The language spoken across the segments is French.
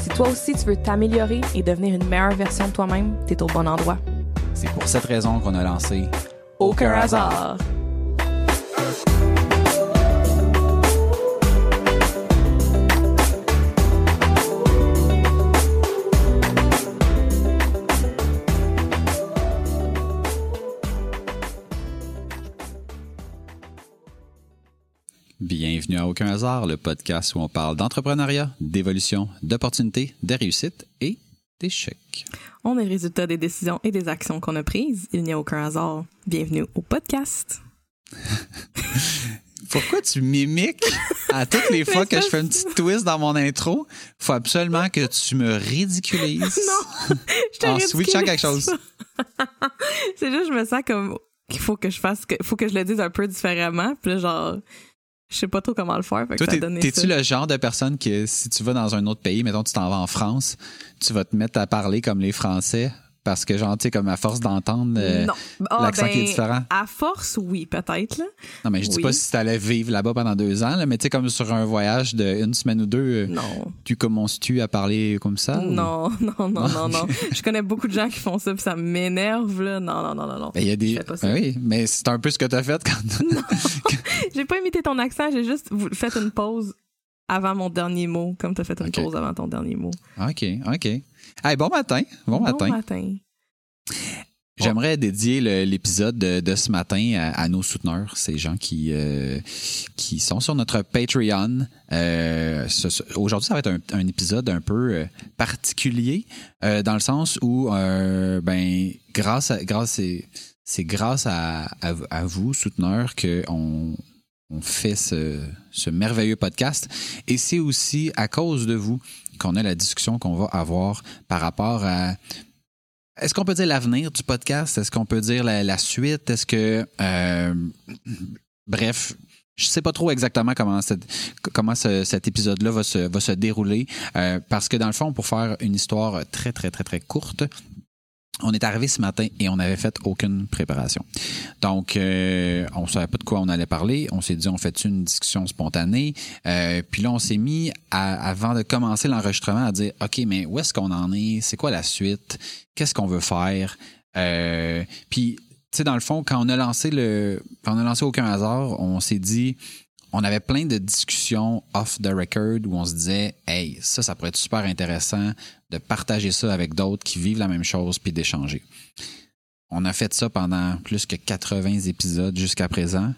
Si toi aussi tu veux t'améliorer et devenir une meilleure version de toi-même, t'es au bon endroit. C'est pour cette raison qu'on a lancé Aucun hasard. Bienvenue à Aucun hasard, le podcast où on parle d'entrepreneuriat, d'évolution, d'opportunités, de réussite et d'échecs. On est le résultat des décisions et des actions qu'on a prises. Il n'y a aucun hasard. Bienvenue au podcast. Pourquoi tu mimiques à toutes les fois que je fais un petit twist dans mon intro? Faut absolument que tu me ridiculises Non, je te en switchant quelque chose. C'est juste, je me sens comme qu'il faut que je fasse, que, faut que je le dise un peu différemment. Puis là, genre, je sais pas trop comment le faire. Fait que Toi, t'es-tu le genre de personne que si tu vas dans un autre pays, mettons tu t'en vas en France, tu vas te mettre à parler comme les Français? Parce que genre tu sais comme à force d'entendre euh, non. Ah, l'accent qui est ben, différent. À force, oui, peut-être. Non mais je dis oui. pas si t'allais vivre là-bas pendant deux ans, là, mais tu sais comme sur un voyage de une semaine ou deux, euh, Non. tu commences-tu à parler comme ça ou- Non, non, non, non, non. Je connais beaucoup de gens qui font ça, puis ça m'énerve, là. Non, non, non, non, non. Ben, il y a des. Ben oui, mais c'est un peu ce que tu as fait quand. J'ai pas imité ton accent, j'ai juste fait une pause avant mon dernier mot, comme t'as fait une pause avant ton dernier mot. OK, OK. Hey, bon matin. Bon, matin. Bon matin. J'aimerais dédier l'épisode de, de ce matin à, à nos souteneurs, ces gens qui euh, qui sont sur notre Patreon. Euh, Aujourd'hui, ça va être un, un épisode un peu euh, particulier euh, dans le sens où, ben, grâce à grâce c'est c'est grâce à, à, à vous souteneurs que on on fait ce, ce merveilleux podcast. Et c'est aussi à cause de vous qu'on a la discussion qu'on va avoir par rapport à est-ce qu'on peut dire l'avenir du podcast? Est-ce qu'on peut dire la, suite? Est-ce que... euh, bref, je sais pas trop exactement comment, comment ce- cet épisode-là va se, va se dérouler. euh, parce que dans le fond, pour faire une histoire très, très, très, très courte, on est arrivé ce matin et on n'avait fait aucune préparation. Donc, euh, on savait pas de quoi on allait parler. On s'est dit, on fait une discussion spontanée. Euh, puis là, on s'est mis, à- avant de commencer l'enregistrement, à dire, OK, mais où est-ce qu'on en est? C'est quoi la suite? Qu'est-ce qu'on veut faire? Euh, puis, tu sais, dans le fond, quand on a lancé le, quand on a lancé aucun hasard, on s'est dit, on avait plein de discussions off the record où on se disait, hey, ça, ça pourrait être super intéressant de partager ça avec d'autres qui vivent la même chose puis d'échanger. On a fait ça pendant plus que 80 épisodes jusqu'à présent.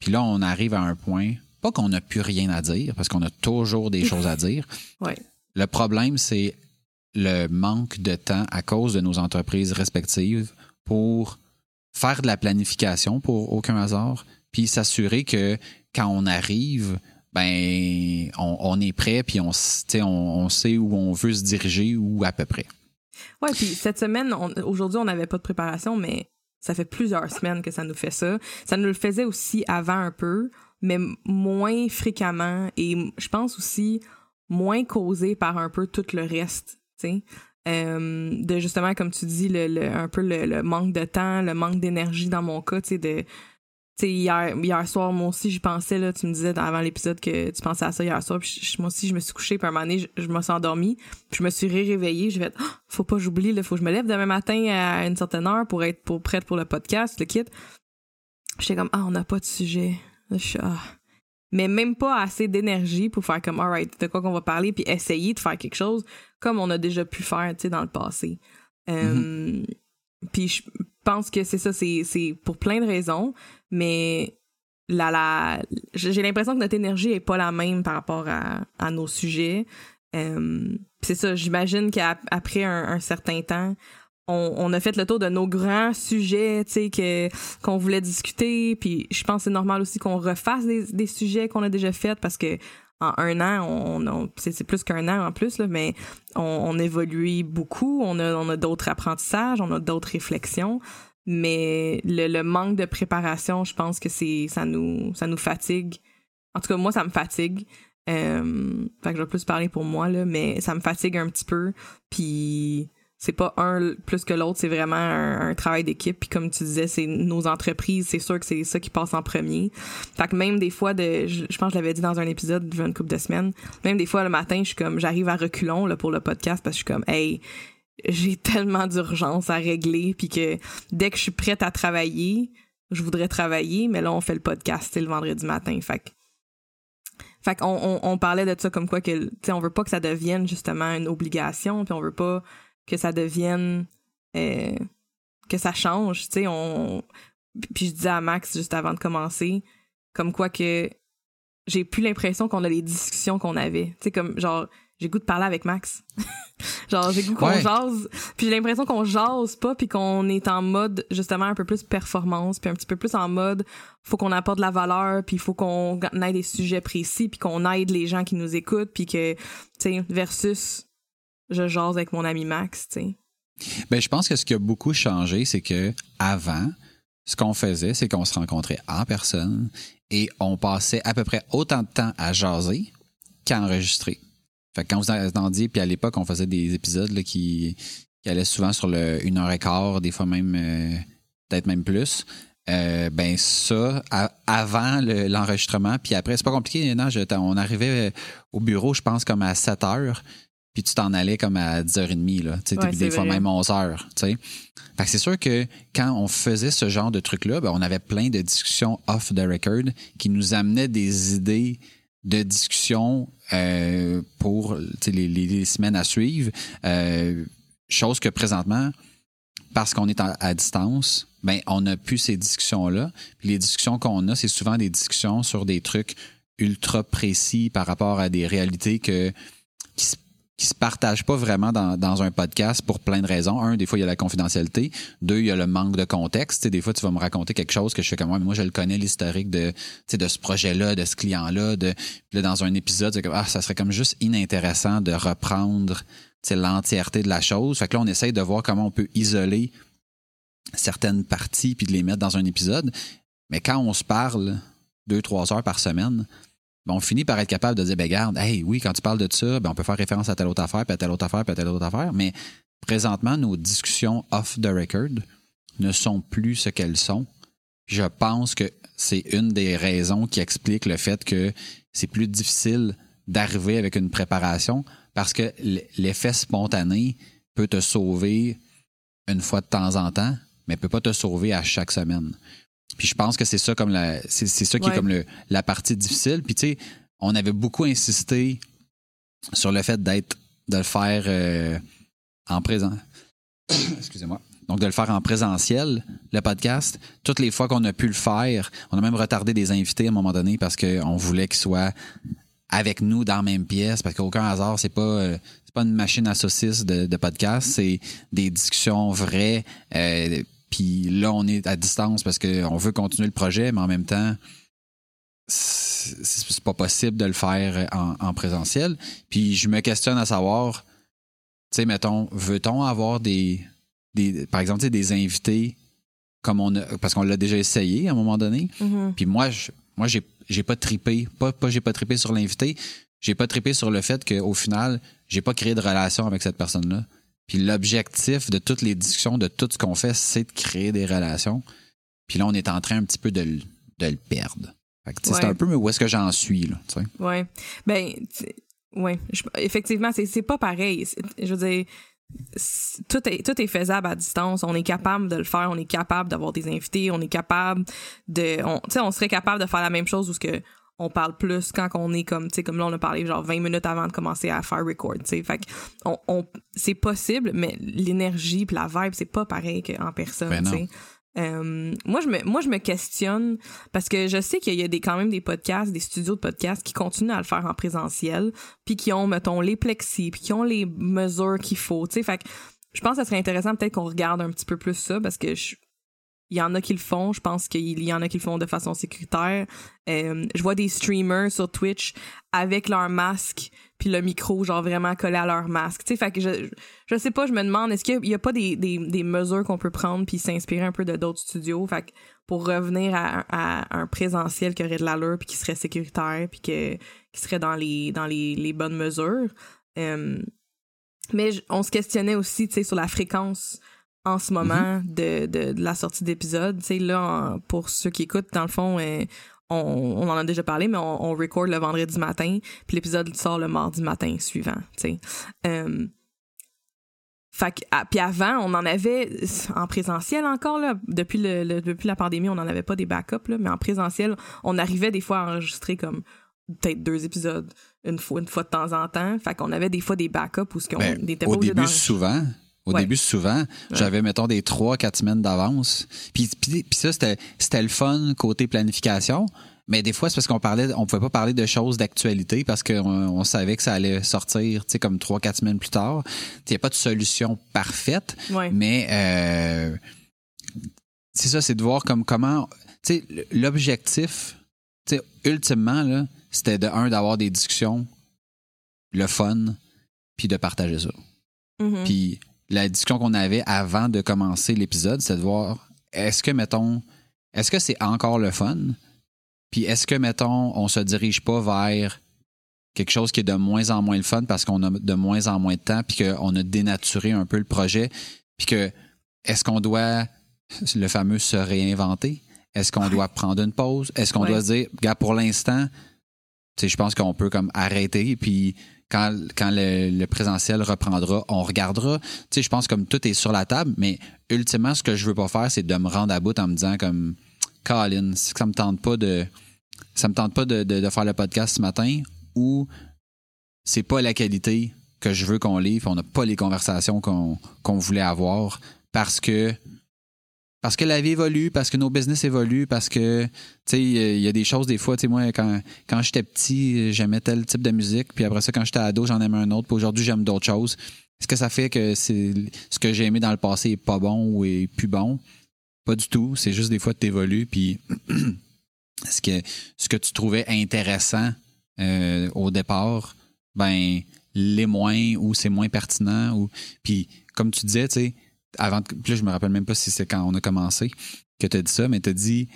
Puis là, on arrive à un point, pas qu'on n'a plus rien à dire, parce qu'on a toujours des choses à dire. Ouais. Le problème, c'est le manque de temps à cause de nos entreprises respectives pour faire de la planification pour aucun hasard, puis s'assurer que quand on arrive, ben on, est prêt, puis on, on, on sait où on veut se diriger ou à peu près. Ouais, puis cette semaine, aujourd'hui, on n'avait pas de préparation, mais ça fait plusieurs semaines que ça nous fait ça. Ça nous le faisait aussi avant un peu, mais moins fréquemment et je pense aussi moins causé par un peu tout le reste, tu sais. Euh, de justement, comme tu dis, le, le- un peu le, le manque de temps, le manque d'énergie dans mon cas, tu sais, de... Tu sais, hier, hier soir, moi aussi, j'y pensais, là, tu me disais avant l'épisode que tu pensais à ça hier soir, puis moi aussi, je me suis couchée, puis un moment donné, je, je me suis endormie, puis je me suis ré-réveillée, j'ai fait Ah, faut pas que j'oublie, là, faut que je me lève demain matin à une certaine heure pour être pour, prête pour le podcast, le kit. J'étais comme, ah, on n'a pas de sujet. Je suis, ah. Mais même pas assez d'énergie pour faire comme, alright, de quoi qu'on va parler, puis essayer de faire quelque chose comme on a déjà pu faire, tu sais, dans le passé. Euh, Puis je pense que c'est ça, c'est pour plein de raisons, mais la, la, j'ai l'impression que notre énergie est pas la même par rapport à, nos sujets. Euh, c'est ça, j'imagine qu'après un, certain temps, on, on a fait le tour de nos grands sujets, qu'on voulait discuter. Puis je pense que c'est normal aussi qu'on refasse des sujets qu'on a déjà faits parce que en un an, on, c'est plus qu'un an en plus, là, mais on, évolue beaucoup, on a, on a d'autres apprentissages, on a d'autres réflexions. Mais le, le, manque de préparation, je pense que c'est ça nous ça nous fatigue. En tout cas, moi, ça me fatigue. Euh, fait que je vais plus parler pour moi, là, mais ça me fatigue un petit peu. Puis c'est pas un plus que l'autre, c'est vraiment un, travail d'équipe. Puis comme tu disais, c'est nos entreprises, c'est sûr que c'est ça qui passe en premier. Fait que même des fois, de, je, pense que je l'avais dit dans un épisode d'une couple de semaines, même des fois le matin, je suis comme, j'arrive à reculons là, pour le podcast parce que je suis comme, hey, j'ai tellement d'urgence à régler, puis que dès que je suis prête à travailler, je voudrais travailler, mais là on fait le podcast le vendredi matin. Fait que fait qu'on on, parlait de ça comme quoi que, tu sais, on veut pas que ça devienne justement une obligation, puis on veut pas que ça devienne euh, que ça change, tu sais, on puis je disais à Max juste avant de commencer comme quoi que j'ai plus l'impression qu'on a les discussions qu'on avait, tu sais comme genre j'ai goût de parler avec Max. genre j'ai goût qu'on jase, puis j'ai l'impression qu'on jase pas puis qu'on est en mode justement un peu plus performance, puis un petit peu plus en mode faut qu'on apporte de la valeur, puis il faut qu'on ait des sujets précis, puis qu'on aide les gens qui nous écoutent, puis que tu sais versus je jase avec mon ami Max, tu sais. Ben, je pense que ce qui a beaucoup changé, c'est que avant, ce qu'on faisait, c'est qu'on se rencontrait en personne et on passait à peu près autant de temps à jaser qu'à enregistrer. Fait que quand vous entendiez, puis à l'époque, on faisait des épisodes qui, allaient souvent sur le une heure et quart, des fois même euh, peut-être même plus. Euh, ben ça, avant l'enregistrement, puis après, c'est pas compliqué. Non, on arrivait au bureau, je pense, comme à 7 heures puis tu t'en allais comme à 10h30, là. Tu sais, des fois même 11h, tu sais. Fait que c'est sûr que quand on faisait ce genre de truc-là, ben, on avait plein de discussions off the record qui nous amenaient des idées de discussion euh, pour les, les, semaines à suivre. Euh, chose que présentement, parce qu'on est à, distance, ben on n'a plus ces discussions-là. les discussions qu'on a, c'est souvent des discussions sur des trucs ultra précis par rapport à des réalités que qui se qui se partagent pas vraiment dans, dans, un podcast pour plein de raisons. Un, des fois, il y a la confidentialité. Deux, il y a le manque de contexte. des fois, tu vas me raconter quelque chose que je fais comme moi, mais moi, je le connais, l'historique de, de ce projet-là, de ce client-là. De, là, dans un épisode, comme, ah, ça serait comme juste inintéressant de reprendre l'entièreté de la chose. Fait que là, on essaye de voir comment on peut isoler certaines parties puis de les mettre dans un épisode. Mais quand on se parle deux, trois heures par semaine, on finit par être capable de dire, ben garde, hey, oui, quand tu parles de ça, ben, on peut faire référence à telle autre affaire, puis à telle autre affaire, puis à telle autre affaire. Mais présentement, nos discussions off the record ne sont plus ce qu'elles sont. Je pense que c'est une des raisons qui explique le fait que c'est plus difficile d'arriver avec une préparation parce que l'effet spontané peut te sauver une fois de temps en temps, mais peut pas te sauver à chaque semaine. Puis je pense que c'est ça comme la c'est, ça qui est comme le, la partie difficile. Puis tu sais, on avait beaucoup insisté sur le fait d'être de le faire euh, en présent. Excusez-moi. Donc de le faire en présentiel, le podcast. Toutes les fois qu'on a pu le faire, on a même retardé des invités à un moment donné parce qu'on voulait qu'ils soient avec nous dans la même pièce, parce qu'aucun hasard, c'est pas euh, c'est pas une machine à saucisses de, de podcast, c'est des discussions vraies. Euh, puis là, on est à distance parce qu'on veut continuer le projet, mais en même temps, c'est pas possible de le faire en, présentiel. Puis je me questionne à savoir, tu sais, mettons, veut-on avoir des, des par exemple, des invités comme on a, parce qu'on l'a déjà essayé à un moment donné. Mm-hmm. Puis moi, je, moi, j'ai, j'ai pas tripé, pas, pas j'ai pas tripé sur l'invité, j'ai pas tripé sur le fait qu'au final, j'ai pas créé de relation avec cette personne-là. Puis l'objectif de toutes les discussions, de tout ce qu'on fait, c'est de créer des relations. Puis là, on est en train un petit peu de, de le perdre. C'est un peu où est-ce que j'en suis. Là, oui. Ben, ouais. effectivement, c'est pas pareil. Je veux dire, tout est, tout est faisable à distance. On est capable de le faire. On est capable d'avoir des invités. On est capable de. On, on serait capable de faire la même chose où ce que on parle plus quand on est comme tu sais comme là on a parlé genre 20 minutes avant de commencer à faire record tu sais. Fait on, on c'est possible mais l'énergie puis la vibe c'est pas pareil qu'en personne ben tu sais. Euh, moi je me moi je me questionne parce que je sais qu'il y a des quand même des podcasts des studios de podcasts qui continuent à le faire en présentiel puis qui ont mettons les plexis puis qui ont les mesures qu'il faut tu sais. Fait je pense que ça serait intéressant peut-être qu'on regarde un petit peu plus ça parce que je, il y en a qui le font. Je pense qu'il y en a qui le font de façon sécuritaire. Euh, je vois des streamers sur Twitch avec leur masque puis le micro genre vraiment collé à leur masque. Tu sais, fait que je, je sais pas, je me demande est-ce qu'il y a pas des, des, des mesures qu'on peut prendre puis s'inspirer un peu de d'autres studios? Fait que pour revenir à, à, un présentiel qui aurait de l'allure puis qui serait sécuritaire puis que qui serait dans les dans les, les bonnes mesures. Euh, mais on se questionnait aussi, tu sais, sur la fréquence en ce moment mm-hmm. de, de, de, la sortie d'épisode. Tu sais, là, pour ceux qui écoutent, dans le fond, euh, on, on, en a déjà parlé, mais on, on record le vendredi matin, puis l'épisode sort le mardi matin suivant, tu sais. Euh, fait ah, puis avant, on en avait en présentiel encore là, depuis le, depuis la pandémie, on n'en avait pas des backups là, mais en présentiel, on arrivait des fois à enregistrer comme peut-être deux épisodes une fois une fois de temps en temps. Fait qu'on avait des fois des backups où ce qu'on ben, était au début souvent. Au début, souvent, j'avais, mettons, des trois, quatre semaines d'avance. Puis, puis, ça, c'était, le fun côté planification. Mais des fois, c'est parce qu'on parlait, on pouvait pas parler de choses d'actualité parce qu'on on savait que ça allait sortir, tu sais, comme trois, quatre semaines plus tard. Il n'y a pas de solution parfaite. Mais, euh, c'est ça, c'est de voir comme comment, tu sais, l'objectif, tu sais, ultimement, là, c'était de un d'avoir des discussions le fun puis de partager ça mm-hmm. puis la discussion qu'on avait avant de commencer l'épisode c'était de voir est-ce que mettons est-ce que c'est encore le fun? Puis est-ce que mettons on se dirige pas vers quelque chose qui est de moins en moins le fun parce qu'on a de moins en moins de temps puis qu'on a dénaturé un peu le projet puis que est-ce qu'on doit le fameux se réinventer? Est-ce qu'on doit prendre une pause? Est-ce qu'on doit se dire gars pour l'instant je pense qu'on peut comme arrêter puis quand, quand le, présentiel reprendra, on regardera. Je pense comme tout est sur la table, mais ultimement, ce que je veux pas faire, c'est de me rendre à bout en me disant comme Colin, ça me tente pas de ça me tente pas de, de, faire le podcast ce matin ou c'est pas la qualité que je veux qu'on livre, on n'a pas les conversations qu'on voulait avoir parce que parce que la vie évolue, parce que nos business évoluent, parce que, tu sais, il y a des choses, des fois, tu sais, moi, quand, quand j'étais petit, j'aimais tel type de musique, puis après ça, quand j'étais ado, j'en aimais un autre, puis aujourd'hui, j'aime d'autres choses. Est-ce que ça fait que c'est ce que j'ai aimé dans le passé est pas bon ou est plus bon? Pas du tout. C'est juste des fois, tu évolues, puis ce que, ce que tu trouvais intéressant euh, au départ, ben, l'est moins ou c'est moins pertinent. ou Puis, comme tu disais, tu sais, avant, plus je me rappelle même pas si c'est quand on a commencé que tu as dit ça, mais tu as dit,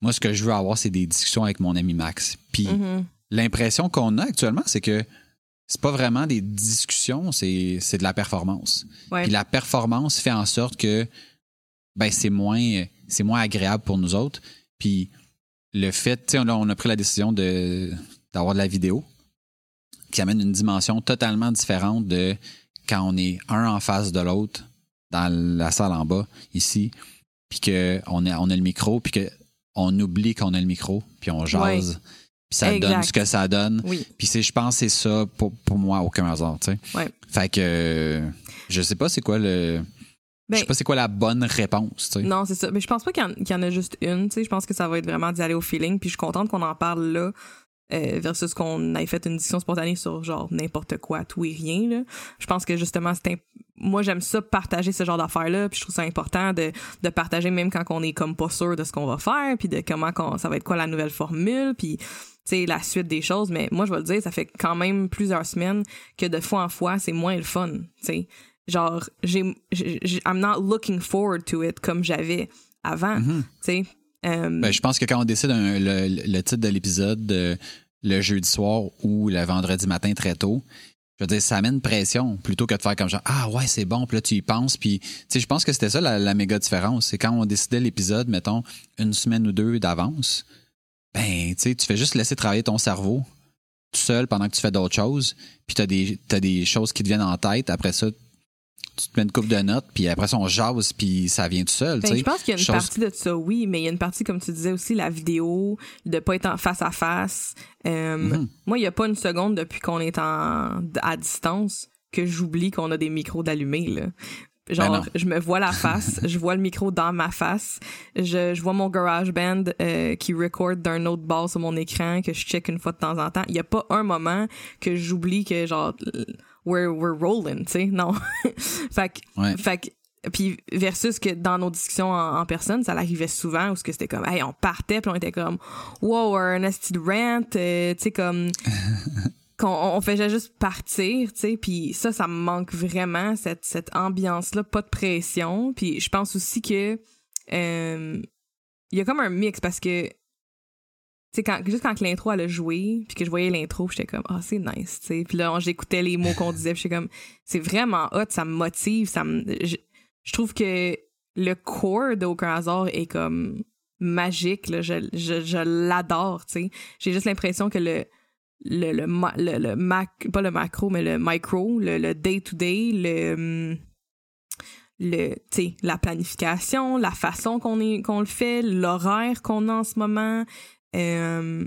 moi, ce que je veux avoir, c'est des discussions avec mon ami Max. Puis mm-hmm. l'impression qu'on a actuellement, c'est que c'est pas vraiment des discussions, c'est, de la performance. Puis la performance fait en sorte que ben, c'est moins, c'est moins agréable pour nous autres. Puis le fait, tu sais, on a pris la décision de, d'avoir de la vidéo qui amène une dimension totalement différente de quand on est un en face de l'autre dans la salle en bas, ici, puis qu'on a, on a le micro, puis qu'on oublie qu'on a le micro, puis on jase. Puis ça donne ce que ça donne. Puis je pense que c'est ça pour, pour moi, aucun hasard, tu sais. Fait que je sais pas c'est quoi le. je sais ben pas c'est quoi la bonne réponse. Tu sais. Non, c'est ça. Mais je pense pas qu'il y, en a juste une. Tu sais. Je pense que ça va être vraiment d'y aller au feeling. Puis je suis contente qu'on en parle là. Euh, versus qu'on ait fait une discussion spontanée sur genre n'importe quoi, tout et rien. Là. Je pense que justement, c'est moi j'aime ça partager ce genre d'affaires-là, puis je trouve ça important de, de partager même quand on est comme pas sûr de ce qu'on va faire, puis de comment ça va être quoi la nouvelle formule, puis sais la suite des choses. Mais moi je vais le dire, ça fait quand même plusieurs semaines que de fois en fois c'est moins le fun. Tu sais, genre j'ai, I'm not looking forward to it comme j'avais avant. Mm-hmm. Tu sais, euh, ben, je pense que quand on décide le, titre de l'épisode le jeudi soir ou le vendredi matin très tôt, je veux dire, ça amène pression plutôt que de faire comme genre Ah ouais, c'est bon, puis là tu y penses. Puis tu sais, je pense que c'était ça la, méga différence. C'est quand on décidait l'épisode, mettons, une semaine ou deux d'avance, ben tu sais, tu fais juste laisser travailler ton cerveau tout seul pendant que tu fais d'autres choses. Puis tu des, as des choses qui te viennent en tête. Après ça, tu te mets une coupe de notes, puis après ça, on jase, puis ça vient tout seul. Ben, je pense qu'il y a une partie de ça, oui, mais il y a une partie, comme tu disais aussi, la vidéo, de pas être en face à face. Euh, mm-hmm. Moi, il n'y a pas une seconde depuis qu'on est en, à distance que j'oublie qu'on a des micros d'allumés. Là. Genre, ben je me vois la face, je vois le micro dans ma face, je, je vois mon garage band euh, qui record d'un autre bas sur mon écran que je check une fois de temps en temps. Il n'y a pas un moment que j'oublie que genre we're, we're rolling, tu sais, non? fait que, fait puis versus que dans nos discussions en, personne, ça arrivait souvent où que c'était comme, hey, on partait, puis on était comme, wow, un nasty rant, euh, tu sais, comme, qu'on on faisait juste partir, tu sais, puis ça, ça me manque vraiment, cette, cette ambiance-là, pas de pression. Puis je pense aussi que euh, il y a comme un mix parce que quand, juste quand l'intro elle a joué, puis que je voyais l'intro, j'étais comme, ah, c'est nice, tu sais. Puis là, j'écoutais les mots qu'on disait, j'étais comme, c'est vraiment hot, ça me motive, ça me. Je, trouve que le core d'Aucun hasard est comme magique, là, je, je, je l'adore, tu sais. J'ai juste l'impression que le, le, le, le, le, mac, pas le macro, mais le micro, le day-to-day, le. Hum, le la planification, la façon qu'on qu'on le fait, l'horaire qu'on a en ce moment, euh,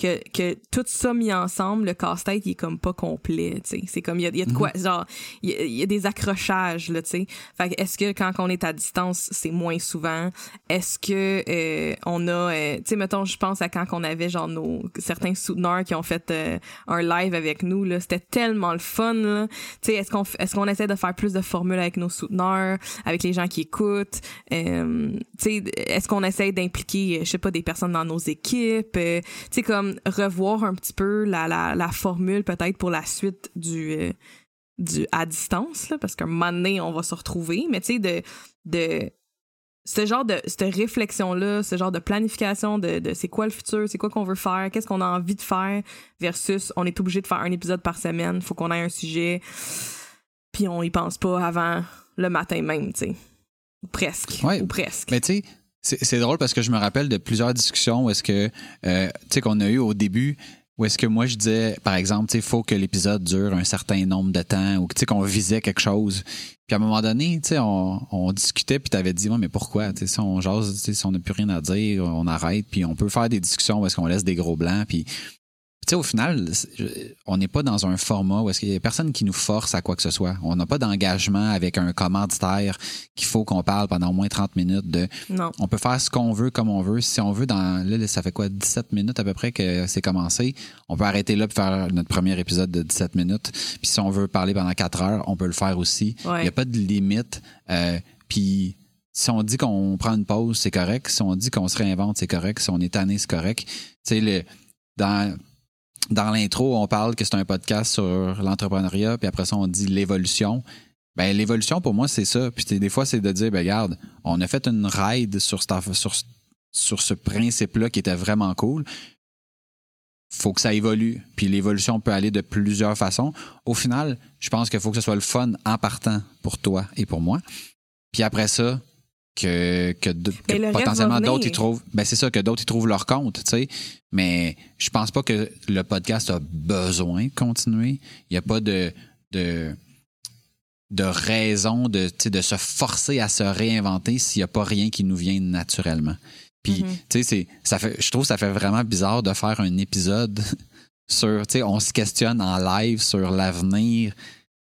que, que tout ça mis ensemble, le casse-tête, il est comme pas complet, tu sais. C'est comme, il y a, y a, de quoi, mhm. genre, il y, a, des accrochages, là, tu sais. Fait est-ce que quand on est à distance, c'est moins souvent? Est-ce que euh, on a, euh, tu sais, mettons, je pense à quand on avait, genre, nos, certains souteneurs qui ont fait euh, un live avec nous, là, c'était tellement le fun, là. Tu sais, est-ce qu'on est-ce qu'on essaie de faire plus de formules avec nos souteneurs, avec les gens qui écoutent? tu sais, est-ce qu'on essaie d'impliquer, je sais pas, des personnes dans nos équipes? tu sais, comme, revoir un petit peu la, la, la formule peut-être pour la suite du, euh, du à distance, là, parce qu'un moment donné, on va se retrouver, mais tu sais, de, de ce genre de cette réflexion là ce genre de planification de, de c'est quoi le futur c'est quoi qu'on veut faire qu'est-ce qu'on a envie de faire versus on est obligé de faire un épisode par semaine faut qu'on ait un sujet puis on y pense pas avant le matin même tu sais. Presque. Ou presque. Mais tu sais c'est drôle parce que je me rappelle de plusieurs discussions où est-ce que, euh, tu sais, qu'on a eu au début, où est-ce que moi je disais, par exemple, tu il faut que l'épisode dure un certain nombre de temps ou tu qu'on visait quelque chose. Puis à un moment donné, tu on, on discutait puis t'avais dit, ouais, mais pourquoi? Tu sais, si on jase, si on n'a plus rien à dire, on arrête puis on peut faire des discussions où est-ce qu'on laisse des gros blancs puis tu sais, au final, on n'est pas dans un format où est-ce qu'il y a personne qui nous force à quoi que ce soit. On n'a pas d'engagement avec un commanditaire qu'il faut qu'on parle pendant au moins 30 minutes de. Non. On peut faire ce qu'on veut comme on veut. Si on veut, dans là, ça fait quoi, 17 minutes à peu près que c'est commencé. On peut arrêter là pour faire notre premier épisode de 17 minutes. Puis si on veut parler pendant 4 heures, on peut le faire aussi. Il n'y a pas de limite. Euh, puis si on dit qu'on prend une pause, c'est correct. Si on dit qu'on se réinvente, c'est correct. Si on est tanné, c'est correct. Tu sais, le, dans dans l'intro, on parle que c'est un podcast sur l'entrepreneuriat, puis après ça, on dit l'évolution. Ben, l'évolution, pour moi, c'est ça. Puis des fois, c'est de dire, ben, regarde, on a fait une ride sur, ce principe-là qui était vraiment cool. Faut que ça évolue. Puis l'évolution peut aller de plusieurs façons. Au final, je pense qu'il faut que ce soit le fun en partant pour toi et pour moi. Puis après ça, que, que, potentiellement d'autres y trouvent. Ben c'est ça que d'autres y trouvent leur compte tu sais. Mais je pense pas que le podcast a besoin de continuer. Il y a pas de de de raison de de se forcer à se réinventer s'il y a pas rien qui nous vient naturellement. Puis mm-hmm. tu sais ça fait je trouve ça fait vraiment bizarre de faire un épisode sur tu sais on se questionne en live sur l'avenir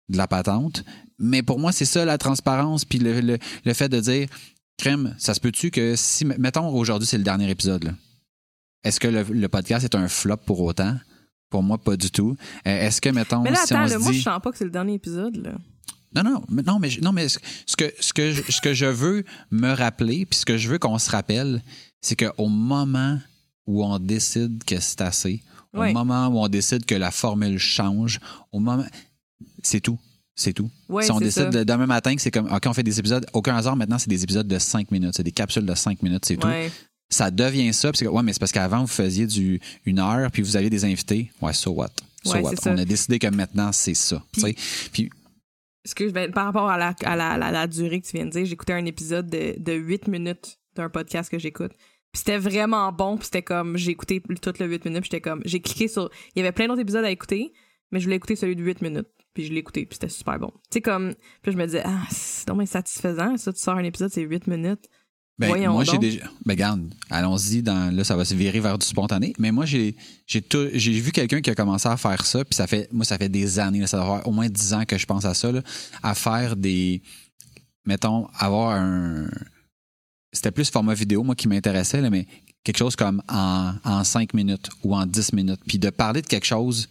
de la patente. Mais pour moi, c'est ça la transparence, puis le, le, fait de dire, crème, ça se peut-tu que si, mettons, aujourd'hui, c'est le dernier épisode, est-ce que le, podcast est un flop pour autant? Pour moi, pas du tout. Euh, est-ce que, mettons, mais là, si attends, on moi, je sens pas que c'est le dernier épisode, là. Non, non, mais, non, mais, non, mais ce que, ce, que je, ce que je veux me rappeler, puis ce que je veux qu'on se rappelle, c'est qu'au moment où on décide que c'est assez, au moment où on décide que la formule change, au moment. C'est tout. C'est tout. si on décide demain matin que c'est comme, OK, on fait des épisodes, aucun hasard, maintenant, c'est des épisodes de 5 minutes. C'est des capsules de 5 minutes, c'est tout. Ça devient ça. Puis ouais, mais c'est parce qu'avant, vous faisiez du une heure, puis vous aviez des invités. Ouais, so what? So what? On a décidé que maintenant, c'est ça. Puis, que je vais, par rapport à la, à la, la, durée que tu viens de dire, j'écoutais un épisode de, de 8 minutes d'un podcast que j'écoute. Puis c'était vraiment bon, puis c'était comme, j'ai écouté tout le 8 minutes, puis j'étais comme, j'ai cliqué sur, il y avait plein d'autres épisodes à écouter, mais je voulais écouter celui de 8 minutes. Puis je l'ai écouté, puis c'était super bon. Tu sais, comme, puis je me disais, ah, c'est vraiment satisfaisant, ça, tu sors un épisode, c'est 8 minutes. Ben, Voyons moi, j'ai déjà. Ben, regarde, allons-y, dans, là, ça va se virer vers du spontané. Mais moi, j'ai, j'ai, j'ai vu quelqu'un qui a commencé à faire ça, puis ça fait, moi, ça fait des années, ça doit avoir au moins 10 ans que je pense à ça, là, à faire des. Mettons, avoir un. C'était plus format vidéo, moi, qui m'intéressait, mais quelque chose comme en, en 5 minutes ou en 10 minutes. Puis de parler de quelque chose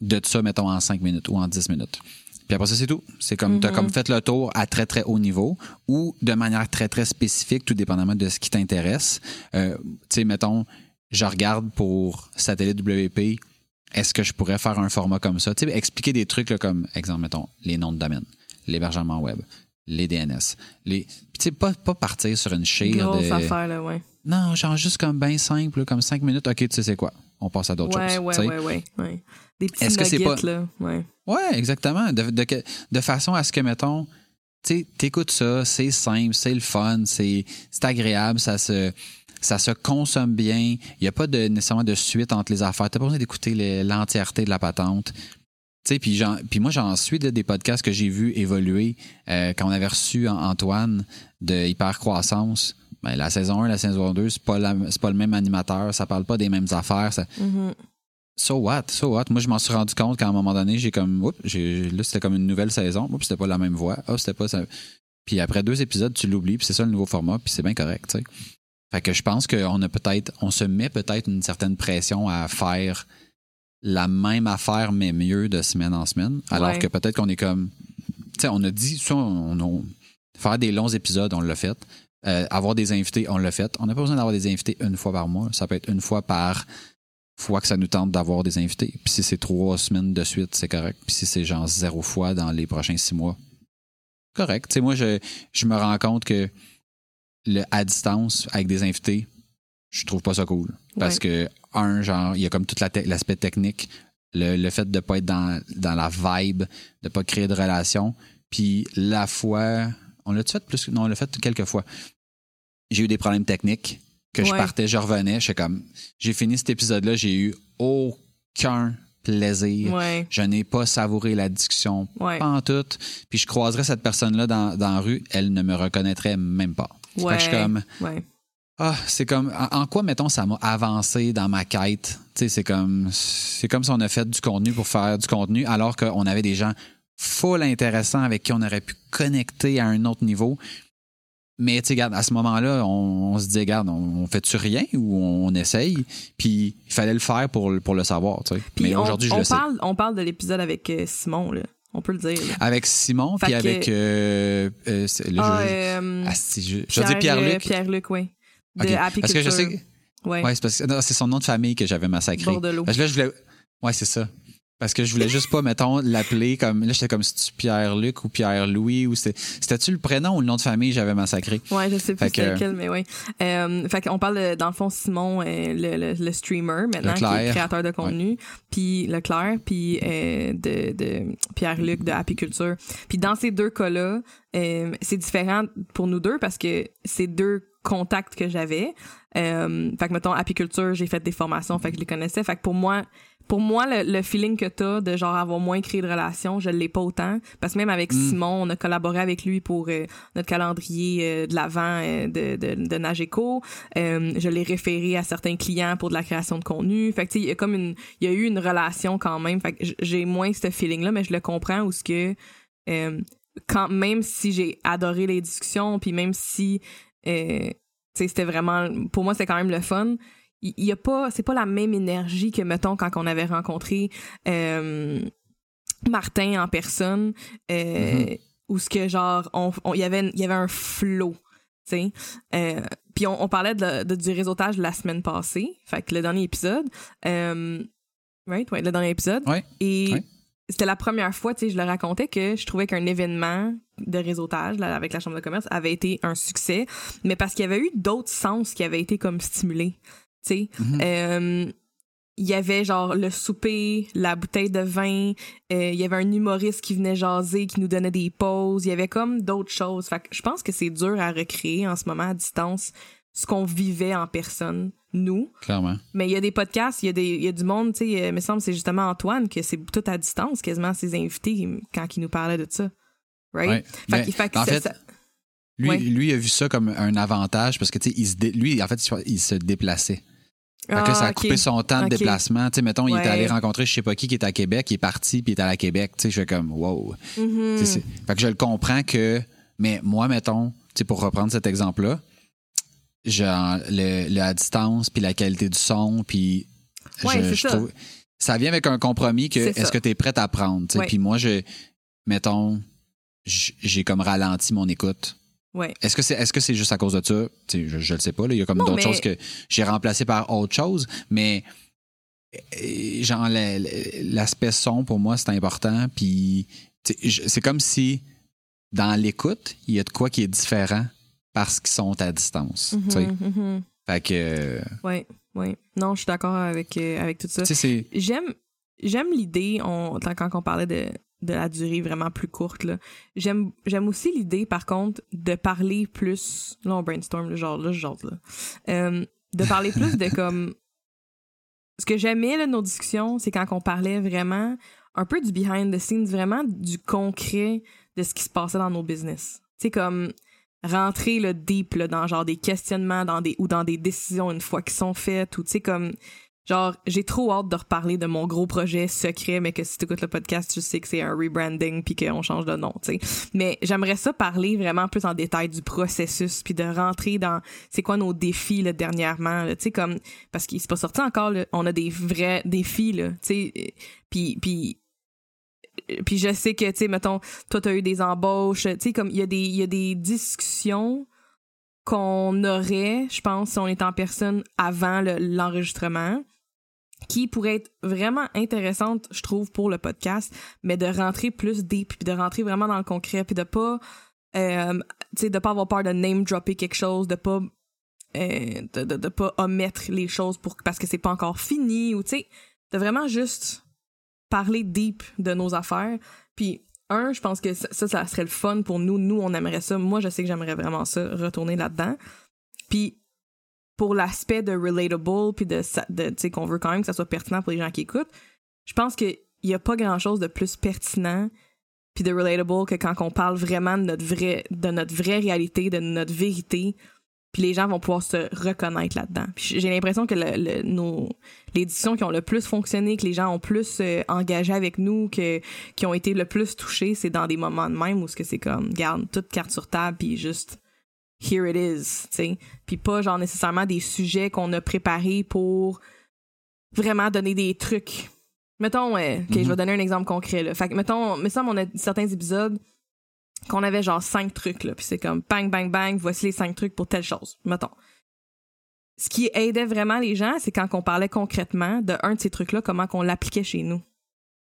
de ça, mettons, en 5 minutes ou en 10 minutes. Puis après ça, c'est tout. C'est comme, t'as comme fait le tour à très, très haut niveau ou de manière très, très spécifique, tout dépendamment de ce qui t'intéresse. Euh, tu sais, mettons, je regarde pour Satellite WP, est-ce que je pourrais faire un format comme ça? Tu sais, expliquer des trucs là, comme, exemple, mettons, les noms de domaine, l'hébergement web, les DNS. Les... Puis tu sais, pas, pas partir sur une chaîne Grosse de... affaire, là, ouais. Non, genre juste comme bien simple, comme cinq minutes. OK, tu sais c'est quoi? On passe à d'autres Ouais, choses. ouais, tu sais. ouais, ouais, ouais. Des petits Est-ce que c'est pas- là, ouais. Ouais, exactement. De, de, façon à ce que, mettons, tu sais, t'écoutes ça, c'est simple, c'est le fun, c'est agréable, ça se, ça se consomme bien. Il n'y a pas de, nécessairement de suite entre les affaires. T'as pas besoin d'écouter l'entièreté de la patente. Tu sais, puis puis moi, j'en suis là, des podcasts que j'ai vus évoluer euh, quand on avait reçu An- Antoine de Hypercroissance. Ben, la saison 1, la saison 2, c'est pas, la- pas le même animateur, ça parle pas des mêmes affaires. Ça, Mhm. So what? So what? Moi, je m'en suis rendu compte qu'à un moment donné, j'ai comme, oups, j'ai, là, c'était comme une nouvelle saison. Oups, c'était pas la même voix. Oh, c'était pas ça. Puis après deux épisodes, tu l'oublies, puis c'est ça le nouveau format, puis c'est bien correct, tu sais. Fait que je pense qu'on a peut-être, on se met peut-être une certaine pression à faire la même affaire, mais mieux de semaine en semaine. Alors Ouais. que peut-être qu'on est comme, tu sais, on a dit, ça, on, on- faire des longs épisodes, on l'a fait. Euh, avoir des invités, on l'a fait. On n'a pas besoin d'avoir des invités une fois par mois. Ça peut être une fois par fois que ça nous tente d'avoir des invités. Puis si c'est trois semaines de suite, c'est correct. Puis si c'est genre zéro fois dans les prochains six mois, correct. Tu sais, moi, je, je me rends compte que le à distance avec des invités, je trouve pas ça cool. Parce que, un, genre, il y a comme tout la te- l'aspect technique, le, le fait de pas être dans, dans la vibe, de pas créer de relation. Puis la fois, on l'a fait plus que- non, on l'a fait quelques fois. J'ai eu des problèmes techniques que je partais, je revenais, je comme j'ai fini cet épisode-là, j'ai eu aucun plaisir. Ouais, Je n'ai pas savouré la discussion ouais, pas en tout. Puis je croiserais cette personne-là dans, dans la rue, elle ne me reconnaîtrait même pas. Fait que je suis comme ah, c'est comme en, quoi mettons ça m'a avancé dans ma quête? Tu sais, c'est comme c'est comme si on a fait du contenu pour faire du contenu alors qu'on avait des gens full intéressants avec qui on aurait pu connecter à un autre niveau. Mais tu sais, regarde, à ce moment-là, on, on se dit, regarde, on, on fait-tu rien ou on, essaye? Puis il fallait le faire pour, le- pour le savoir, tu sais. Mais on, aujourd'hui, je on le sais. parle, on parle de l'épisode avec euh, Simon, là. On peut le dire. là. Avec Simon, Fait puis que- avec euh, euh, le Ah, jeu- euh, Ah, je, Pierre- Pierre-Luc. euh, Pierre-Luc, oui. De Ok, Happy Parce que je sais? Ouais. Ouais, c'est parce que non, c'est son nom de famille que j'avais massacré. Bordelot. Parce que là, je voulais. Ouais, c'est ça. Parce que je voulais juste pas, mettons, l'appeler comme. Là, j'étais comme si tu Pierre-Luc ou Pierre-Louis ou c'était. C'était-tu le prénom ou le nom de famille que j'avais massacré? Ouais, je sais plus c'était lequel, mais oui. Euh, fait qu'on parle, de- dans le fond, Simon, euh, le, le, le streamer, maintenant, qui Leclerc. est créateur de contenu, puis Leclerc, puis euh, de, de Pierre-Luc de Happy Culture. Puis dans ces deux cas-là, euh, c'est différent pour nous deux parce que c'est deux contacts que j'avais. Euh, fait que, mettons, Happy Culture, j'ai fait des formations, fait que je les connaissais. Fait que pour moi, pour moi, le, le feeling que t'as de genre avoir moins créé de relations, je l'ai pas autant. Parce que même avec Mm. Simon, on a collaboré avec lui pour euh, notre calendrier euh, de l'avant euh, de, de, de Nageco. Je l'ai référé à certains clients pour de la création de contenu. Fait que tu sais, il y a comme une, il y a eu une relation quand même. Fait que j'ai moins ce feeling-là, mais je le comprends où ce que quand même si j'ai adoré les discussions, puis même si tu sais, c'était vraiment pour moi c'était quand même le fun il y, a pas c'est pas la même énergie que mettons quand on avait rencontré euh, Martin en personne euh, Mhm. où ce que genre on il y avait il y avait un flow tu sais Euh, puis on, on parlait de, de- du réseautage la semaine passée fait que le dernier épisode euh, right ouais le dernier épisode Ouais. et Ouais. c'était la première fois, tu sais, je le racontais que je trouvais qu'un événement de réseautage là, avec la chambre de commerce avait été un succès, mais parce qu'il y avait eu d'autres sens qui avaient été comme stimulés, tu sais. Mhm. Euh, il y avait genre le souper, la bouteille de vin, euh, il y avait un humoriste qui venait jaser, qui nous donnait des pauses, il y avait comme d'autres choses. Fait que je pense que c'est dur à recréer en ce moment à distance ce qu'on vivait en personne, nous. Clairement. Mais il y a des podcasts, il y a, des, il y a du monde, tu sais, euh, il me semble que c'est justement Antoine que c'est tout à distance, quasiment ses invités quand il nous parlait de ça. Right? Ouais. Fait, Mais, que- fait que en ça- fait, ça- lui, Ouais. lui a vu ça comme un avantage parce que, tu sais, lui, en fait, il se déplaçait. Fait que Ah, ça a ok. coupé son temps de déplacement. Tu sais, mettons, il est allé rencontrer je sais pas qui qui est à Québec, il est parti, puis il est allé à Québec. Tu sais, je fais comme, wow. C'est- Fait que je le comprends que, mais moi, mettons, tu sais, pour reprendre cet exemple-là, genre, le, à distance, puis la qualité du son, puis Ouais, je, ça. trouve. Ça vient avec un compromis que est-ce que tu es prête à prendre? Puis moi, je, mettons, j'ai comme ralenti mon écoute. Ouais. Est-ce que c'est est-ce que c'est juste à cause de ça? Je, je le sais pas. Là. Il y a comme d'autres choses que j'ai remplacées par autre chose, mais euh, genre l'aspect son pour moi c'est important. Puis c'est comme si dans l'écoute il y a de quoi qui est différent parce qu'ils sont à distance. Mm-hmm, mm-hmm. Fait que. Ouais, ouais. Non, je suis d'accord avec euh, avec tout ça. J'aime j'aime l'idée on quand on parlait de de la durée vraiment plus courte. J'aime, j'aime aussi l'idée, par contre, de parler plus. Là, on brainstorm, genre, là, genre, là. Euh, de parler plus de comme. Ce que j'aimais, là, nos discussions, c'est quand on parlait vraiment un peu du behind the scenes, vraiment du concret de ce qui se passait dans nos business. Tu sais, comme rentrer le deep là, dans genre des questionnements dans des ou dans des décisions une fois qu'ils sont faites ou tu sais comme Genre, j'ai trop hâte de reparler de mon gros projet secret, mais que si tu écoutes le podcast, tu sais que c'est un rebranding puis qu'on change de nom, tu sais. Mais j'aimerais ça parler vraiment plus en détail du processus puis de rentrer dans c'est quoi nos défis là, dernièrement, tu sais comme parce qu'il s'est pas sorti encore, on a des vrais défis là, tu sais. Puis puis puis je sais que tu sais mettons toi t'as eu des embauches, tu sais comme il y a des il y a des discussions qu'on aurait, je pense, si on était en personne avant l'enregistrement qui pourrait être vraiment intéressante, je trouve, pour le podcast, mais de rentrer plus deep, puis de rentrer vraiment dans le concret, puis de pas, euh, tu sais, de pas avoir peur de name dropper quelque chose, de pas, euh, de, de, pas omettre les choses pour parce que c'est pas encore fini, ou tu sais, de vraiment juste parler deep de nos affaires, puis un, je pense que ça, ça serait le fun pour nous. Nous, on aimerait ça. Moi, je sais que j'aimerais vraiment ça, retourner là-dedans. Puis pour l'aspect de relatable puis de, de tu sais qu'on veut quand même que ça soit pertinent pour les gens qui écoutent je pense qu'il y a pas grand chose de plus pertinent puis de relatable que quand on parle vraiment de notre vrai de notre vraie réalité de notre vérité puis les gens vont pouvoir se reconnaître là-dedans. J'ai l'impression que le, nos les qui ont le plus fonctionné que les gens ont plus euh, engagé avec nous que qui ont été le plus touchés c'est dans des moments de même où ce que c'est comme garde toute carte sur table puis juste here it is, tu sais. Puis pas genre nécessairement des sujets qu'on a préparés pour vraiment donner des trucs. Mettons, ouais, ok, je vais mhm. donner un exemple concret, là. Fait que, mettons, mais ça, on a certains épisodes qu'on avait genre cinq trucs, là. Puis c'est comme bang, bang, bang, voici les cinq trucs pour telle chose. Mettons. Ce qui aidait vraiment les gens, c'est quand on parlait concrètement de un de ces trucs-là, comment qu'on l'appliquait chez nous.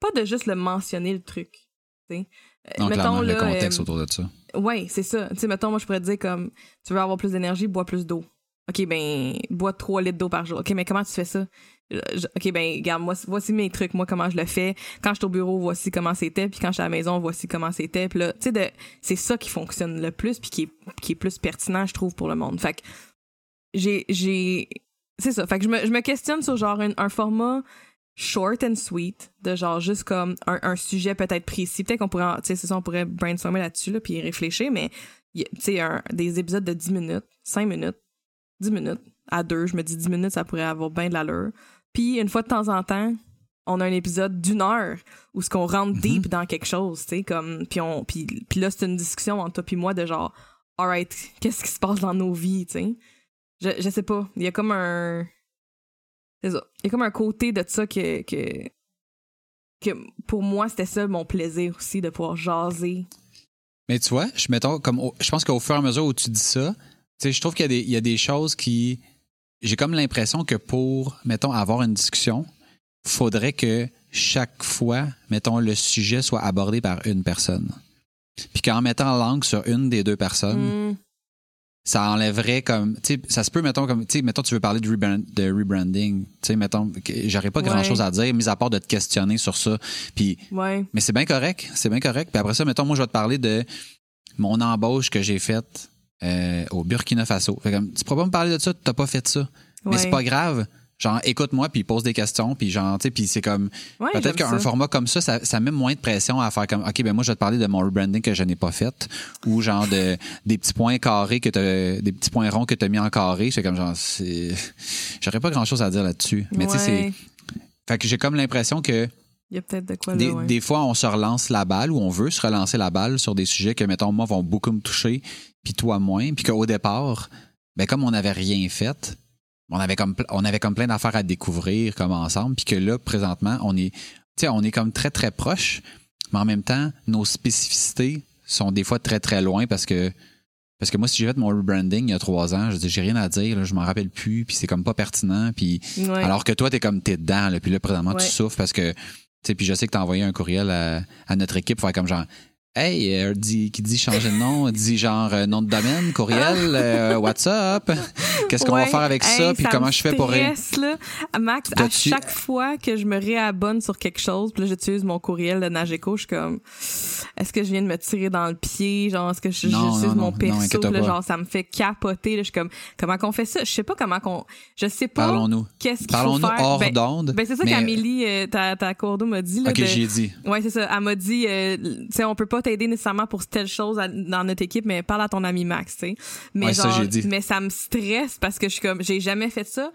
Pas de juste le mentionner, le truc. sais. Donc, mettons, le contexte euh, autour de ça. Oui, c'est ça. Tu sais, mettons, moi, je pourrais te dire comme, tu veux avoir plus d'énergie, bois plus d'eau. OK, ben, bois 3 litres d'eau par jour. OK, mais comment tu fais ça? OK, ben, regarde, moi, voici mes trucs, moi, comment je le fais. Quand je suis au bureau, voici comment c'était. Puis quand je suis à la maison, voici comment c'était. Puis là, tu sais, c'est ça qui fonctionne le plus, puis qui est, qui est plus pertinent, je trouve, pour le monde. Fait que j'ai, j'ai, c'est ça. Fait que je me, je me questionne sur genre un format short and sweet, de genre juste comme un, sujet peut-être précis. Peut-être qu'on pourrait, tu sais, c'est ça, on pourrait brainstormer là-dessus, là, puis réfléchir, mais, tu sais, des épisodes de 10 minutes, 5 minutes, 10 minutes, à deux, je me dis 10 minutes, ça pourrait avoir bien de l'allure. Puis, une fois de temps en temps, on a un épisode d'une heure où ce qu'on rentre mm-hmm. deep dans quelque chose, tu sais, comme, puis on, puis, puis là, c'est une discussion entre toi puis moi de genre, alright, qu'est-ce qui se passe dans nos vies, tu sais? Je, je sais pas, il y a comme un c'est ça. Il y a comme un côté de ça que, que, que pour moi, c'était ça mon plaisir aussi, de pouvoir jaser. Mais tu vois, je, mettons, comme je pense qu'au fur et à mesure où tu dis ça, tu sais, je trouve qu'il y, y, a des choses qui. J'ai comme l'impression que pour, mettons, avoir une discussion, faudrait que chaque fois, mettons, le sujet soit abordé par une personne. Puis qu'en mettant langue sur une des deux personnes, hmm ça enlèverait comme tu sais ça se peut mettons comme tu sais mettons tu veux parler de, rebranding tu sais mettons j'aurais pas grand chose à dire mis à part de te questionner sur ça. Puis ouais. mais c'est bien correct c'est bien correct. Puis après ça mettons moi je vais te parler de mon embauche que j'ai faite euh, au Burkina Faso. Fait comme, tu pourras pas me parler de ça t'as pas fait ça. Mais c'est pas grave genre écoute-moi puis pose des questions puis genre tu sais puis c'est comme peut-être qu'un format comme ça, ça, met moins de pression à faire comme ok ben moi je vais te parler de mon rebranding que je n'ai pas fait ou genre de des petits points carrés que tu des petits points ronds que tu as mis en carré. C'est comme genre c'est j'aurais pas grand chose à dire là-dessus. Mais tu sais c'est fait que j'ai comme l'impression que il y a peut-être de quoi des, là, des fois on se relance la balle ou on veut se relancer la balle sur des sujets que mettons moi vont beaucoup me toucher puis toi moins puis qu'au départ ben comme on n'avait rien fait on avait comme on avait comme plein d'affaires à découvrir comme ensemble puis que là présentement on est tu sais on est comme très très proche Mais en même temps, nos spécificités sont des fois très, très loin parce que parce que moi, si j'ai fait mon rebranding il y a trois ans, je dis j'ai rien à dire, là, je m'en rappelle plus, puis c'est comme pas pertinent, puis Ouais. alors que toi, t'es comme t'es dedans, là, puis là, présentement, Ouais. tu souffres parce que, tu sais, puis je sais que t'as envoyé un courriel à, à notre équipe pour faire comme genre, hey, euh, dit, qui dit changer de nom, dit genre euh, nom de domaine, courriel, euh, what's up, qu'est-ce qu'on va faire avec ça, puis me comment je fais pour là. Max, à chaque fois que je me réabonne sur quelque chose, puis là j'utilise mon courriel de Nageco, je suis comme est-ce que je viens de me tirer dans le pied, genre est-ce que j'utilise mon perso, non, là, genre ça me fait capoter, là, je suis comme comment qu'on fait ça? Je sais pas comment qu'on je sais pas Parlons-nous. qu'est-ce qu'il faut Parlons-nous faire. hors ben, d'onde. ben, c'est ça mais- qu'Amélie euh, ta ta courdeau m'a dit là Ok, de- j'y ai dit. Ouais, c'est ça. Elle m'a dit, euh, tu sais, on peut pas t'aider nécessairement pour telle chose à- dans notre équipe, mais parle à ton ami Max, tu sais. Mais Ouais, ça, genre, dit. mais ça me stresse parce que je suis comme, j'ai jamais fait ça.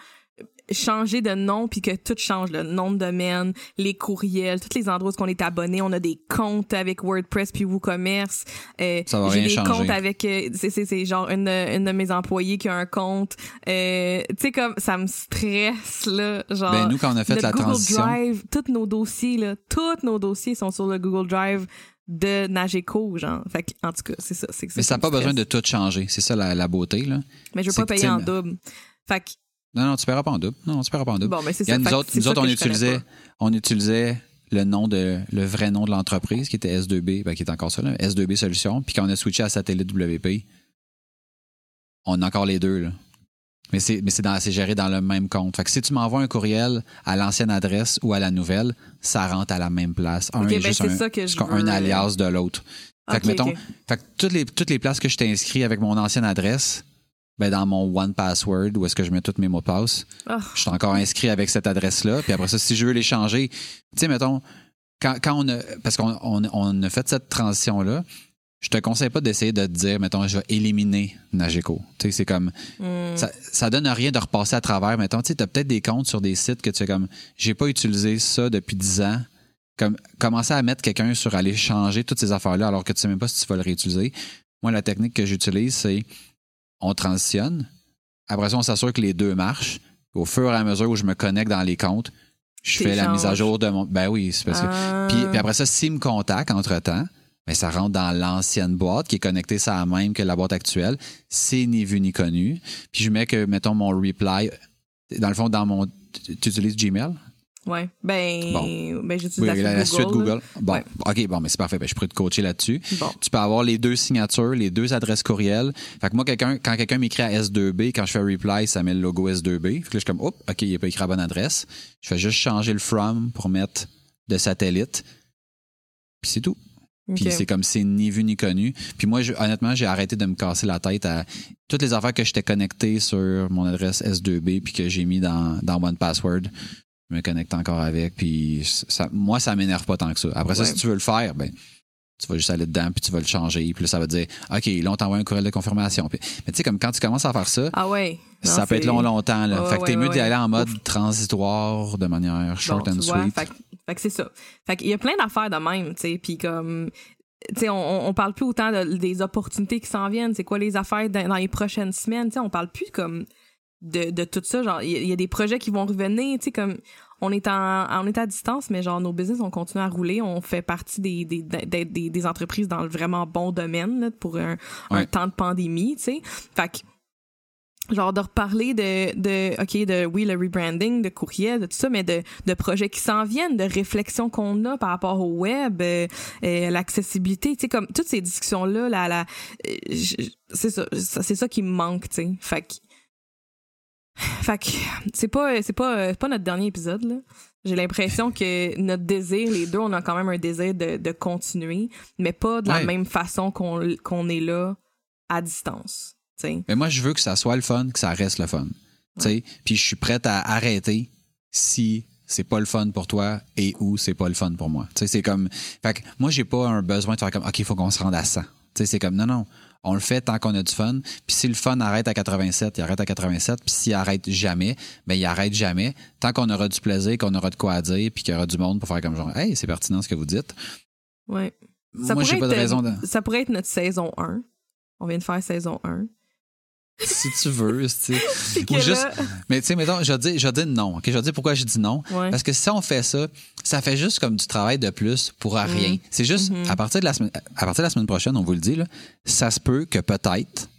Changer de nom puis que tout change, le nom de domaine, les courriels, tous les endroits où on est abonné, on a des comptes avec WordPress puis WooCommerce. Euh, Ça va j'ai des changer. comptes avec, euh, c'est c'est c'est genre une, une de mes employés qui a un compte. Euh, tu sais comme ça me stresse là, genre. Ben, nous, quand on a fait la Google transition. Drive, tous nos dossiers, là, tous nos dossiers sont sur le Google Drive de Nageco, genre. Fait que, en tout cas, c'est ça. c'est Mais ça n'a pas besoin de tout changer. C'est ça la, la beauté, là. Mais je veux c'est pas payer en double. Fait que, Non, non, tu paieras pas en double. Non, tu paieras pas en double. bon, mais c'est Regarde, ça. nous autres, c'est nous on utilisait, on utilisait le nom de, le vrai nom de l'entreprise qui était S2B, ben, qui est encore ça, là, S2B Solutions. Puis quand on a switché à Satellite WP, on a encore les deux, là. Mais c'est, mais c'est, dans, c'est géré dans le même compte. Fait que si tu m'envoies un courriel à l'ancienne adresse ou à la nouvelle, ça rentre à la même place. Un est ben, juste c'est un, ça que je c'est un veux. alias de l'autre. Fait que, mettons, fait que toutes les, toutes les places que je t'ai inscrit avec mon ancienne adresse, ben, dans mon One Password, où est-ce que je mets tous mes mots de passe, Ah, je suis encore inscrit avec cette adresse-là. Puis après ça, si je veux les changer, tu sais, mettons, quand, quand on a. Parce qu'on on, on a fait cette transition-là, je te conseille pas d'essayer de te dire, mettons, je vais éliminer Nageco. Tu sais, c'est comme. hmm. Ça, ça donne rien de repasser à travers. Mettons, tu sais, as peut-être des comptes sur des sites que tu fais comme, j'ai pas utilisé ça depuis 10 ans. Comme, commencer à mettre quelqu'un sur aller changer toutes ces affaires-là alors que tu sais même pas si tu vas le réutiliser. Moi, la technique que j'utilise, c'est on transitionne. Après ça, on s'assure que les deux marchent. Au fur et à mesure où je me connecte dans les comptes, je fais la mise à jour de mon. Ben oui, c'est parce que. Ah. Puis, puis après ça, s'il me contacte entre-temps, ben ça rentre dans l'ancienne boîte qui est connectée ça à la même que la boîte actuelle. C'est ni vu ni connu. Puis je mets que, mettons, mon reply, dans le fond, dans mon... Tu utilises Gmail? Ouais. Ben, Bon. ben j'utilise Oui, la, la, suite suite Google. là. Bon, Ouais. OK, bon, mais c'est parfait. Ben, je pourrais te coacher là-dessus. Bon. Tu peux avoir les deux signatures, les deux adresses courriel. Fait que moi, quelqu'un, quand quelqu'un m'écrit à S2B, quand je fais reply, ça met le logo S2B. Fait que là, je suis comme, hop, OK, il n'est pas écrit à la bonne adresse. Je fais juste changer le from pour mettre de satellite. Puis c'est tout. Puis c'est comme c'est ni vu ni connu. Puis moi, je- honnêtement, j'ai arrêté de me casser la tête à toutes les affaires que j'étais connecté sur mon adresse S2B puis que j'ai mis dans, dans One Password. Je me connecte encore avec. Puis ça, moi, ça m'énerve pas tant que ça. Après ça, si tu veux le faire, ben tu vas juste aller dedans puis tu vas le changer. Puis là, ça va te dire, OK, là, on t'envoie un courriel de confirmation. Puis- mais tu sais, comme quand tu commences à faire ça, Ah ouais. Non, ça peut être long, longtemps. Là. Ouais, fait que t'es mieux d'y aller en mode transitoire de manière short Bon, and vois, sweet. Fait, fait que c'est ça. Fait qu'il y a plein d'affaires de même, tu sais, puis comme tu sais, on, on parle plus autant de- des opportunités qui s'en viennent, c'est quoi les affaires dans, dans les prochaines semaines, tu sais, on parle plus comme de, de tout ça, genre il y, a- il y a des projets qui vont revenir, tu sais comme on est en on est à distance mais genre nos business on continue à rouler, on fait partie des des, des, des, des entreprises dans le vraiment bon domaine là, pour un, un temps de pandémie, tu sais. Fait que genre de reparler de, de OK, de oui, le rebranding, de courriel, de tout ça, mais de, de projets qui s'en viennent, de réflexions qu'on a par rapport au web, euh, euh, l'accessibilité, tu sais, comme toutes ces discussions-là, là, là, euh, c'est ça, c'est ça qui me manque, tu sais. Fait que, fait que c'est pas, c'est pas, c'est pas notre dernier épisode, là. J'ai l'impression que notre désir, les deux, on a quand même un désir de, de continuer, mais pas de la Ouais. même façon qu'on qu'on est là à distance, Mais moi, je veux que ça soit le fun, que ça reste le fun. Tu sais, Puis je suis prête à arrêter si c'est pas le fun pour toi et ou c'est pas le fun pour moi. Tu sais, c'est comme. Fait que moi, j'ai pas un besoin de faire comme OK, il faut qu'on se rende à 100. Tu sais, c'est comme non, non. On le fait tant qu'on a du fun. Puis si le fun arrête à 87, il arrête à 87. Puis s'il arrête jamais, ben il arrête jamais. Tant qu'on aura du plaisir, qu'on aura de quoi à dire, puis qu'il y aura du monde pour faire comme genre, hey, c'est pertinent ce que vous dites. Ouais. Ça moi, j'ai pas de raison de. Ça pourrait être notre saison 1. On vient de faire saison 1. Si tu veux. Ou juste, là- mais tu sais, mettons, je dire, je dire non. ok? Je dire pourquoi je dis non? Ouais. Parce que si on fait ça, ça fait juste comme du travail de plus pour rien. C'est juste, Mhm. à, partir de la semaine, à partir de la semaine prochaine, on vous le dit, là, ça se peut que peut-être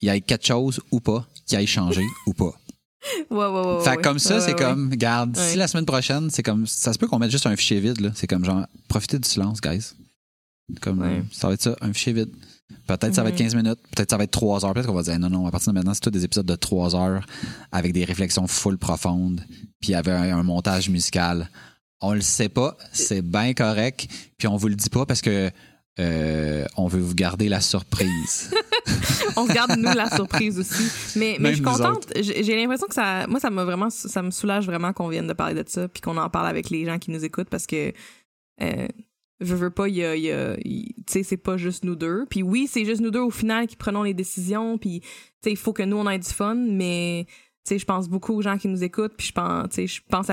il y ait quelque chose ou pas qui aille changer ou pas. Ouais, ouais, ouais. fait comme ça, c'est comme, Ouais. si la semaine prochaine, c'est comme, ça se peut qu'on mette juste un fichier vide, là. C'est comme genre, profitez du silence, guys. Comme, ça va être ça, un fichier vide. Peut-être ça va être Mhm. 15 minutes, peut-être ça va être 3 heures. Peut-être qu'on va dire non, non, à partir de maintenant, c'est tous des épisodes de 3 heures avec des réflexions full profondes, puis avec un, un montage musical. On le sait pas, c'est bien correct, puis on vous le dit pas parce que euh, on veut vous garder la surprise. on regarde nous la surprise aussi. Mais, mais je suis contente. J'ai j'ai l'impression que ça, moi, ça m'a vraiment, ça me soulage vraiment qu'on vienne de parler de ça, puis qu'on en parle avec les gens qui nous écoutent parce que, euh, je veux pas, il y a, tu sais, c'est pas juste nous deux. Puis oui, c'est juste nous deux au final qui prenons les décisions. Puis, tu sais, il faut que nous on ait du fun, mais tu sais, je pense beaucoup aux gens qui nous écoutent, puis je pense, tu sais, je pense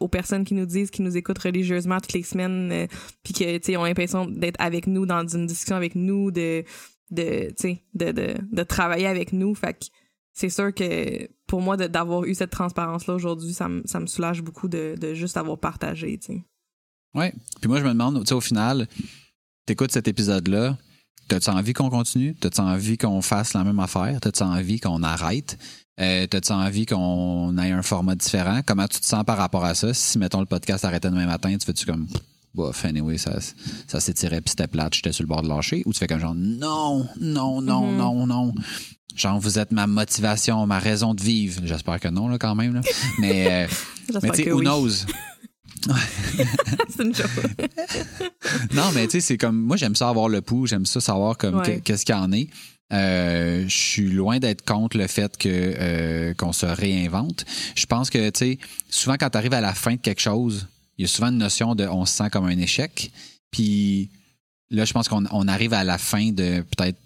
aux personnes qui nous disent, qui nous écoutent religieusement toutes les semaines, euh, puis que, tu sais, ont l'impression d'être avec nous dans une discussion avec nous, de, de, tu sais, de, de, de travailler avec nous. Fait que c'est sûr que pour moi, d'avoir eu cette transparence-là aujourd'hui, ça, me- ça me soulage beaucoup de, de juste avoir partagé, tu sais. Ouais. Puis moi, je me demande, tu sais, au final, t'écoutes cet épisode-là, t'as-tu envie qu'on continue? T'as-tu envie qu'on fasse la même affaire? T'as-tu envie qu'on arrête? Euh, T'as-tu envie qu'on ait un format différent? Comment tu te sens par rapport à ça? Si, mettons, le podcast arrêtait demain matin, tu fais-tu comme, bof, anyway, ça, ça s'étirait puis c'était plate, j'étais sur le bord de lâcher? Ou tu fais comme genre, non, non, non, Mhm. non, non. Genre, vous êtes ma motivation, ma raison de vivre. J'espère que non, là, quand même. Là. Mais, euh, mais tu sais, who knows? c'est une joke. Non, mais tu sais, c'est comme moi j'aime ça avoir le pouls, j'aime ça savoir comme Ouais. qu'est-ce qu'il y en est. Euh, je suis loin d'être contre le fait que euh, qu'on se réinvente. Je pense que tu sais, souvent quand tu arrives à la fin de quelque chose, il y a souvent une notion de on se sent comme un échec. Puis là, je pense qu'on on arrive à la fin de peut-être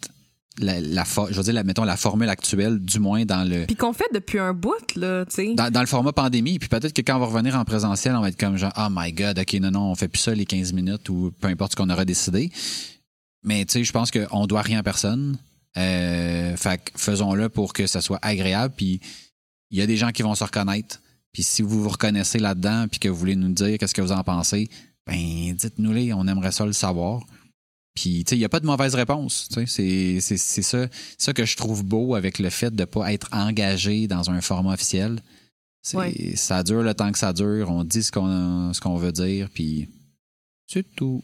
la, je veux dire, la, mettons la formule actuelle, du moins dans le Puis qu'on fait depuis un bout, là, tu sais. dans, dans le format pandémie, puis peut-être que quand on va revenir en présentiel, on va être comme genre, oh my god, ok, non, non, on fait plus ça les 15 minutes ou peu importe ce qu'on aura décidé. Mais tu sais, je pense qu'on doit rien à personne. Euh, fait faisons-le pour que ça soit agréable. Puis il y a des gens qui vont se reconnaître. Puis si vous vous reconnaissez là-dedans, puis que vous voulez nous dire qu'est-ce que vous en pensez, ben dites-nous-les, on aimerait ça le savoir. Puis, tu sais, il n'y a pas de mauvaise réponse. C'est ça, ça que je trouve beau avec le fait de ne pas être engagé dans un format officiel. Ouais. Ça dure le temps que ça dure. On dit ce qu'on ce qu'on veut dire, puis c'est tout.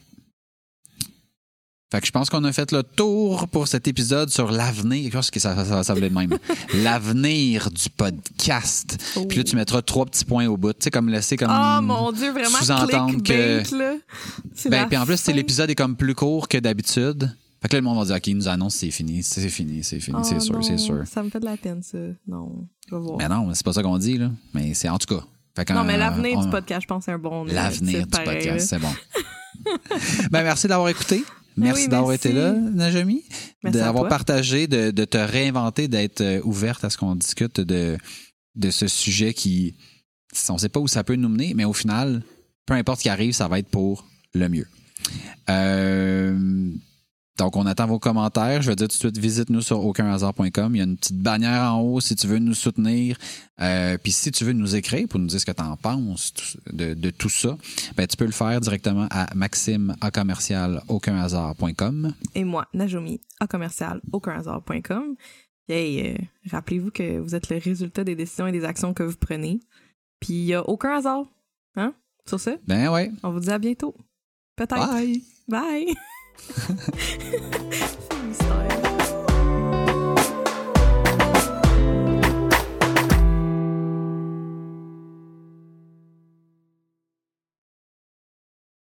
Fait que je pense qu'on a fait le tour pour cet épisode sur l'avenir. Je pense que ça, ça, ça voulait de même. L'avenir du podcast. Oh. Puis là, tu mettras trois petits points au bout. Tu sais, comme laisser comme. Oh mon dieu, vraiment sous-entendre que- Ben, puis en plus, l'épisode est comme plus court que d'habitude. Fait que là, le monde va dire, OK, il nous annonce, c'est fini, c'est fini, c'est fini, Oh c'est sûr, non, c'est sûr. Ça me fait de la peine, ça. Non, je vais voir. Mais non, c'est pas ça qu'on dit, là. Mais c'est en tout cas. Fait que, non, mais euh, l'avenir on- du podcast, je pense, c'est un bon. L'avenir du pareil, podcast, c'est bon. ben, merci d'avoir écouté. Merci oui, d'avoir été là, Najami. D'avoir partagé, de, de te réinventer, d'être euh, ouverte à ce qu'on discute de, de ce sujet qui. On sait pas où ça peut nous mener, mais au final, peu importe ce qui arrive, ça va être pour le mieux. Euh, donc, on attend vos commentaires. Je vais dire tout de suite, visite-nous sur aucunhasard.com. Il y a une petite bannière en haut si tu veux nous soutenir. Euh, Puis si tu veux nous écrire pour nous dire ce que tu en penses de, de tout ça, ben, tu peux le faire directement à maxime à commercial aucunhasard.com. Et moi, Najomi, à commercial, aucunhasard.com. Hey, euh, rappelez-vous que vous êtes le résultat des décisions et des actions que vous prenez. Puis il n'y a aucun hasard. Hein? Sur ce, Ben ouais. on vous dit à bientôt. Peut-être. Bye! Bye. I'm sorry.